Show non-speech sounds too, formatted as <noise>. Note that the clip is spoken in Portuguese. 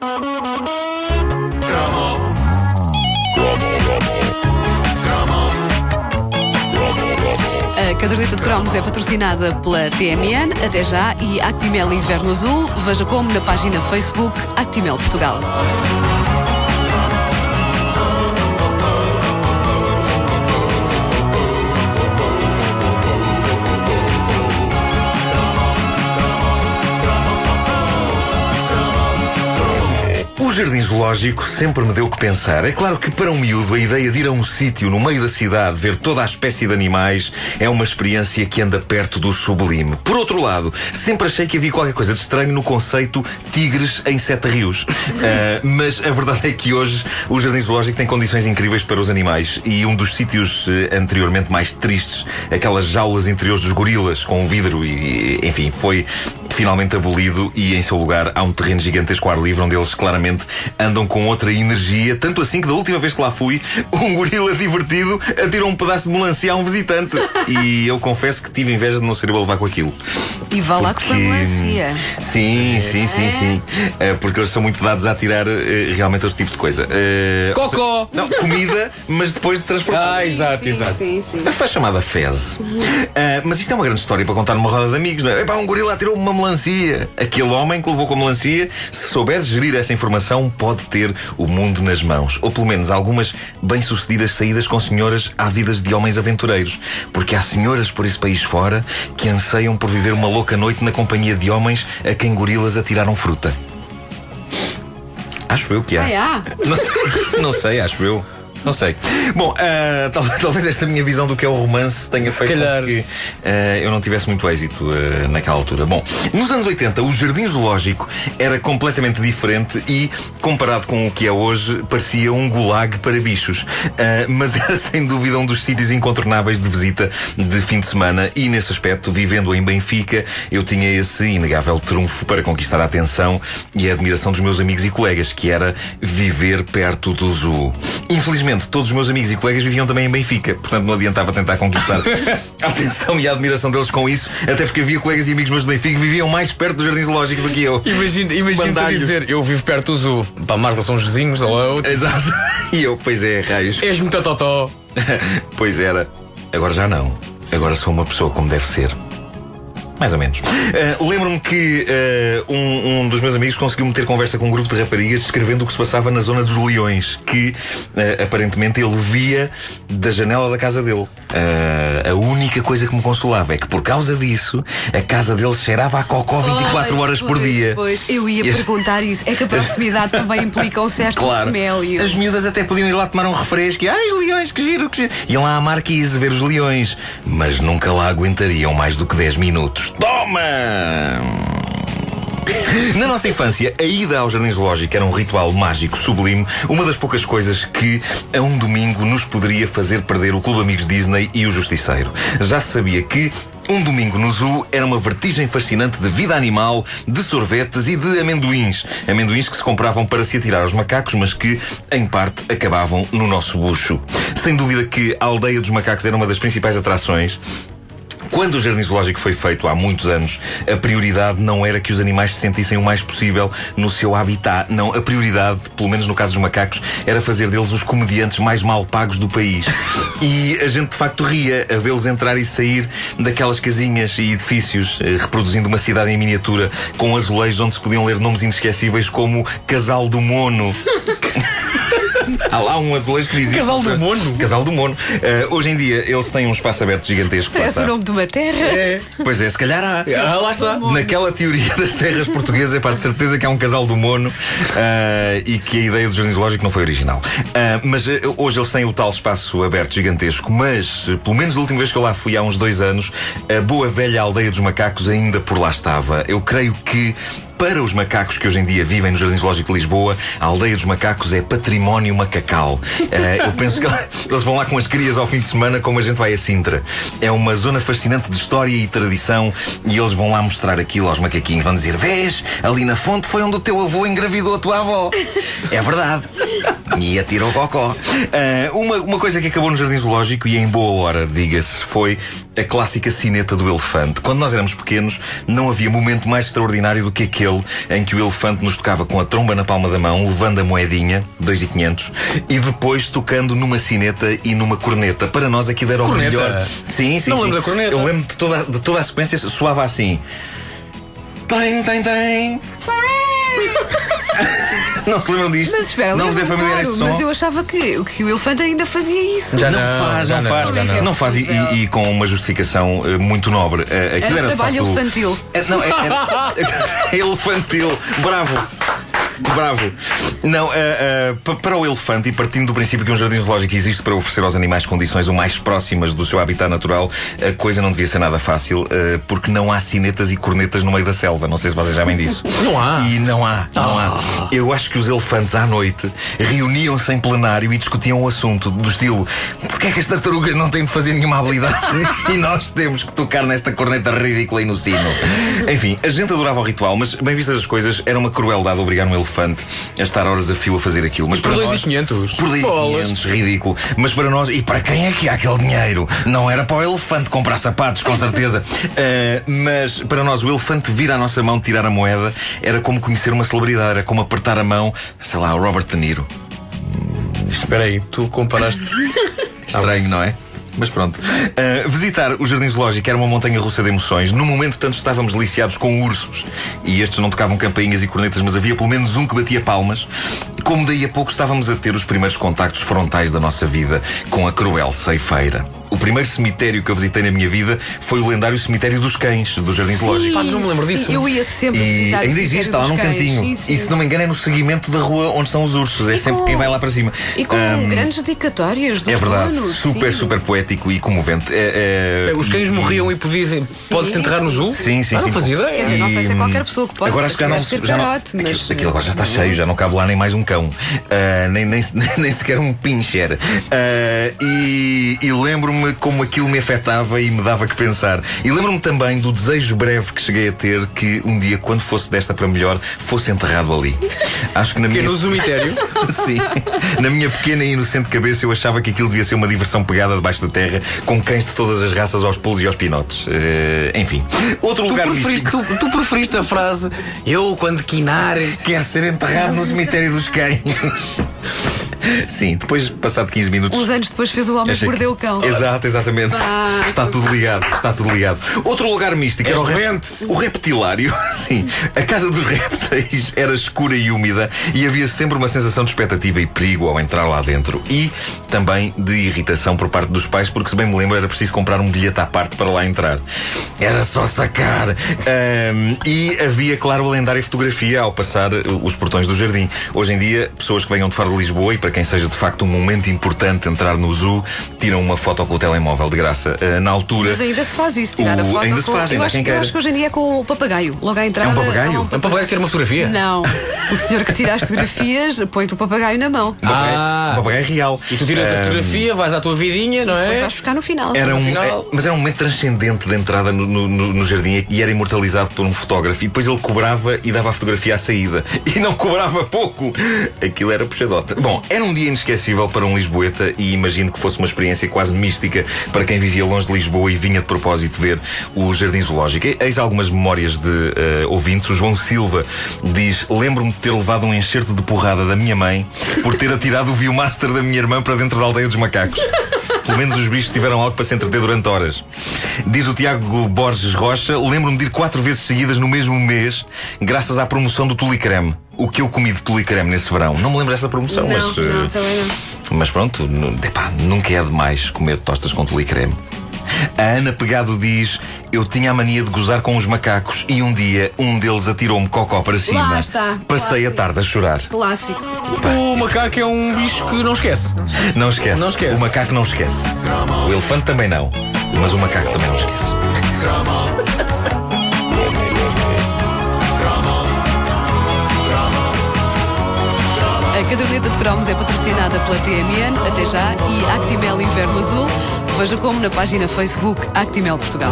A caderneta de cromos é patrocinada pela TMN, até já, e Actimel Inverno Azul. Veja como na página Facebook Actimel Portugal. Zoológico sempre me deu o que pensar. É claro que para um miúdo a ideia de ir a um sítio no meio da cidade ver toda a espécie de animais é uma experiência que anda perto do sublime. Por outro lado, sempre achei que havia qualquer coisa de estranho no conceito tigres em sete rios. Uh, <laughs> mas a verdade é que hoje o jardim zoológico tem condições incríveis para os animais e um dos sítios uh, anteriormente mais tristes, aquelas jaulas interiores dos gorilas com vidro e, enfim, foi finalmente abolido e em seu lugar há um terreno gigantesco ao ar livre onde eles claramente andam com outra energia, tanto assim que da última vez que lá fui, <laughs> um gorila divertido atirou um pedaço de melancia a um visitante. E eu confesso que tive inveja de não ser eu a levar com aquilo. E vá lá que foi melancia. Sim, sim, sim, sim. Uh, porque eles são muito dados a tirar uh, realmente outro tipo de coisa. Uh, Cocó! Não, comida, mas depois de transportar. Ah, exato, Sim, exato. sim, sim. Foi chamada fezes. Ah, mas isto é uma grande história para contar numa roda de amigos, não é? Epá, um gorila atirou uma melancia. Aquele homem que levou com melancia, se souber gerir essa informação, pode ter o mundo nas mãos. Ou pelo menos algumas bem-sucedidas saídas com senhoras ávidas de homens aventureiros. Porque há senhoras por esse país fora que anseiam por viver uma louca noite na companhia de homens a quem gorilas atiraram fruta. Acho eu que há. Ah, é? Não sei, não sei, acho eu. Não sei. Bom, ah, <laughs> tal- talvez esta minha visão do que é o romance tenha feito calhar. com que ah, eu não tivesse muito êxito ah, naquela altura. Bom, nos anos 80, o jardim zoológico era completamente diferente e, comparado com o que é hoje, parecia um gulag para bichos. Mas era <laughs> sem dúvida um dos sítios incontornáveis de visita de fim de semana e, nesse aspecto, vivendo em Benfica, eu tinha esse inegável trunfo para conquistar a atenção e a admiração dos meus amigos e colegas, que era viver perto do zoo. Infelizmente, todos os meus amigos e colegas viviam também em Benfica, portanto não adiantava tentar conquistar a <laughs> atenção e a admiração deles com isso, até porque havia colegas e amigos meus de Benfica que viviam mais perto do jardim zoológico do que eu. Imagina, dizer, eu vivo perto do zoo. Pá, Marco, são os vizinhos, hello. Exato. <laughs> E eu, pois é, raios. És muito totó. <laughs> pois era. Agora já não. Agora sou uma pessoa como deve ser. Mais ou menos. Ah, Lembro-me que ah, um, um dos meus amigos conseguiu meter conversa com um grupo de raparigas descrevendo o que se passava na zona dos leões, que ah, aparentemente ele via da janela da casa dele. Ah, a única coisa que me consolava é que por causa disso a casa dele cheirava a cocó 24 Pois, horas por pois, dia. Pois, eu ia E as- perguntar isso. É que a <laughs> proximidade também implica um certo Claro. As miúdas até podiam ir lá tomar um refresco e, ai, os leões, que giro, que giro. Iam lá à marquise ver os leões, mas nunca lá aguentariam mais do que 10 minutos. Toma! Na nossa infância, a ida ao jardim zoológico era um ritual mágico, sublime, uma das poucas coisas que, a um domingo, nos poderia fazer perder o Clube Amigos Disney e o Justiceiro. Já se sabia que um domingo no zoo era uma vertigem fascinante de vida animal, de sorvetes e de amendoins. Amendoins que se compravam para se atirar aos macacos, mas que, em parte, acabavam no nosso bucho. Sem dúvida que a aldeia dos macacos era uma das principais atrações. Quando o Jardim Zoológico foi feito há muitos anos, a prioridade não era que os animais se sentissem o mais possível no seu habitat. Não, a prioridade, pelo menos no caso dos macacos, era fazer deles os comediantes mais mal pagos do país. E a gente de facto ria a vê-los entrar e sair daquelas casinhas e edifícios, eh, reproduzindo uma cidade em miniatura, com azulejos onde se podiam ler nomes inesquecíveis como Casal do Mono. <laughs> Há lá um azulejo que diz isso. Casal do Mono? Casal do Mono. Eh, hoje em dia eles têm um espaço aberto gigantesco. Parece o nome de uma terra. É. Pois é, se calhar há. Ah, lá está. Naquela teoria das terras portuguesas, é para de certeza que há um casal do mono ah, e que a ideia do jardim zoológico não foi original. Ah, mas hoje eles têm o tal espaço aberto gigantesco, mas pelo menos da última vez que eu lá fui, há uns dois anos, a boa velha aldeia dos macacos ainda por lá estava. Eu creio que. Para os macacos que hoje em dia vivem no Jardim Zoológico de Lisboa, a aldeia dos macacos é património macacal. <laughs> Eh, eu penso que eles vão lá com as crias ao fim de semana, como a gente vai a Sintra. É uma zona fascinante de história e tradição, e eles vão lá mostrar aquilo aos macaquinhos. Vão dizer: Vês, ali na fonte foi onde o teu avô engravidou a tua avó. <laughs> É verdade. E atirou o cocó. Ah, uma, uma coisa que acabou no Jardim Zoológico, e em boa hora, diga-se, foi a clássica cineta do elefante. Quando nós éramos pequenos, não havia momento mais extraordinário do que aquele em que o elefante nos tocava com a tromba na palma da mão, levando a moedinha, 2,500, e depois tocando numa cineta e numa corneta. Para nós aquilo era o Corneta? melhor. Sim, sim, Não sim. lembro da corneta. Eu lembro de toda, de toda a sequência, soava assim. Tem, tem, tem. Não se lembram disto? Mas espera, não vos é familiar claro, este som? mas eu achava que, que o elefante ainda fazia isso. Já não, não, faz, já não, não, faz, já não. não faz e, e- e com uma justificação eh, muito nobre. Eh, aquilo Era de trabalho facto- infantil. É, não, é, é- é elefantil. Bravo. Bravo. Não, eh, pa- para o elefante, e partindo do princípio que um jardim zoológico existe para oferecer aos animais condições o mais próximas do seu habitat natural, a coisa não devia ser nada fácil, eh, porque não há cinetas e cornetas no meio da selva. Não sei se vocês sabem disso. <laughs> Não há. E não há, não há. Eu acho que os elefantes à noite reuniam-se em plenário e discutiam o assunto do estilo: porquê é que as tartarugas não têm de fazer nenhuma habilidade <laughs> e nós temos que tocar nesta corneta ridícula e no sino? Enfim, a gente adorava o ritual, mas bem vistas as coisas, era uma crueldade obrigar um elefante a estar horas a fio a fazer aquilo. Mas Por para dois e nós, quinhentos. Por 2 Bolas. 500, ridículo. Mas para nós, e para quem é que há aquele dinheiro? Não era para o elefante comprar sapatos, com certeza. Uh, <laughs> mas para nós, o elefante vir à nossa mão tirar a moeda era como conhecer uma celebridade, era como apertar a mão, sei lá, ao Robert De Niro. Espera aí, tu comparaste. Estranho, não é? Mas pronto. Uh, visitar o Jardim Zoológico era uma montanha russa de emoções. No momento, tanto estávamos deliciados com ursos. E estes não tocavam campainhas e cornetas, mas havia pelo menos um que batia palmas. Como daí a pouco estávamos a ter os primeiros contactos frontais da nossa vida com a cruel ceifeira. O primeiro cemitério que eu visitei na minha vida foi o lendário Cemitério dos Cães, do Jardim Zoológico. Pá, não me lembro sim, disso. Eu ia sempre E visitar ainda existe, está lá num cães. cantinho. Sim, sim. E se não me engano é no seguimento da rua onde estão os ursos. É E sempre com- quem vai lá para cima. E com Ahm, grandes dedicatórias do É verdade, super, sim. super poético e comovente. É, é- Os cães e- morriam e podiam. Pode-se enterrar no zoo? Sim, sim, ah, sim. Não fazia Quer ideia. dizer, não sei se é E, qualquer pessoa que pode. Agora acho que já não, já não carote, mas. aquilo, agora já está cheio, já não cabe lá nem mais um cão, Ah, nem, nem, <laughs> nem sequer um pincher. Ah, e e lembro-me como aquilo me afetava e me dava que pensar. E lembro-me também do desejo breve que cheguei a ter que um dia, quando fosse desta para melhor, fosse enterrado ali. Acho que na Que é minha. no zoomitério. <laughs> Sim. Na minha pequena e inocente cabeça eu achava que aquilo devia ser uma diversão pegada debaixo da terra, com cães de todas as raças aos pulos e aos pinotes. Eh, enfim. Outro Tu lugar preferiste, tu, tu preferiste a frase Eu, quando quinar. Quer ser enterrado no cemitério dos cães. Sim, depois, passado 15 minutos. Uns anos depois fez o homem que mordeu o cão. Exato, exatamente. Ah, está tudo ligado, está tudo ligado. Outro lugar místico era o, rep- o reptilário. <laughs> Sim, a casa dos répteis era escura e úmida e havia sempre uma sensação de expectativa e perigo ao entrar lá dentro. E também de irritação por parte dos pais, porque se bem me lembro era preciso comprar um bilhete à parte para lá entrar. Era só sacar. Ahm, e havia, claro, a lendária fotografia ao passar os portões do jardim. Hoje em dia, pessoas que venham de fora de Lisboa e para quem seja de facto um momento importante entrar no zoo, tiram uma foto com o telemóvel de graça. Ah, na altura. Mas ainda se faz isso, tirar a O- foto. ainda se com... faz, eu, ainda acho, quem eu acho que hoje em dia é com o papagaio. Logo à entrada. É um papagaio? É um papagaio que ter uma fotografia? Não. O senhor que tira as fotografias <laughs> põe-te o papagaio na mão. Um papagaio- Ah. um papagaio real. E tu tiras a Ah, fotografia, vais à tua vidinha, não Depois é? vais buscar no final. Era um, final- é- mas era um momento transcendente de entrada no, no- no- no jardim e era imortalizado por um fotógrafo. E depois ele cobrava e dava a fotografia à saída. E não cobrava pouco. Aquilo era puxadote. Bom, era um dia inesquecível para um Lisboeta e imagino que fosse uma experiência quase mística para quem vivia longe de Lisboa e vinha de propósito ver o Jardim Zoológico. Eis algumas memórias de eh, ouvintes. O João Silva diz: Lembro-me de ter levado um enxerto de porrada da minha mãe por ter atirado o Viewmaster da minha irmã para dentro da aldeia dos macacos. Pelo menos os bichos tiveram algo para se entreter durante horas. Diz o Tiago Borges Rocha: Lembro-me de ir quatro vezes seguidas no mesmo mês, graças à promoção do Tulicreme. O que eu comi de Tulicreme nesse verão? Não me lembro dessa promoção, Não, mas. eh, não, também não. mas pronto, epá, nunca é demais comer tostas com tulicreme. A Ana Pegado diz: Eu tinha a mania de gozar com os macacos e um dia um deles atirou-me cocó para cima. está, Passei a clássico. tarde a chorar. Clássico. O macaco é um bicho que não esquece. Não esquece. Não esquece. O macaco não esquece. O elefante também não. Mas o macaco também não esquece. A caderneta de cromos é patrocinada pela TMN, até já, e Actimel Inverno Azul. Veja como na página Facebook Actimel Portugal.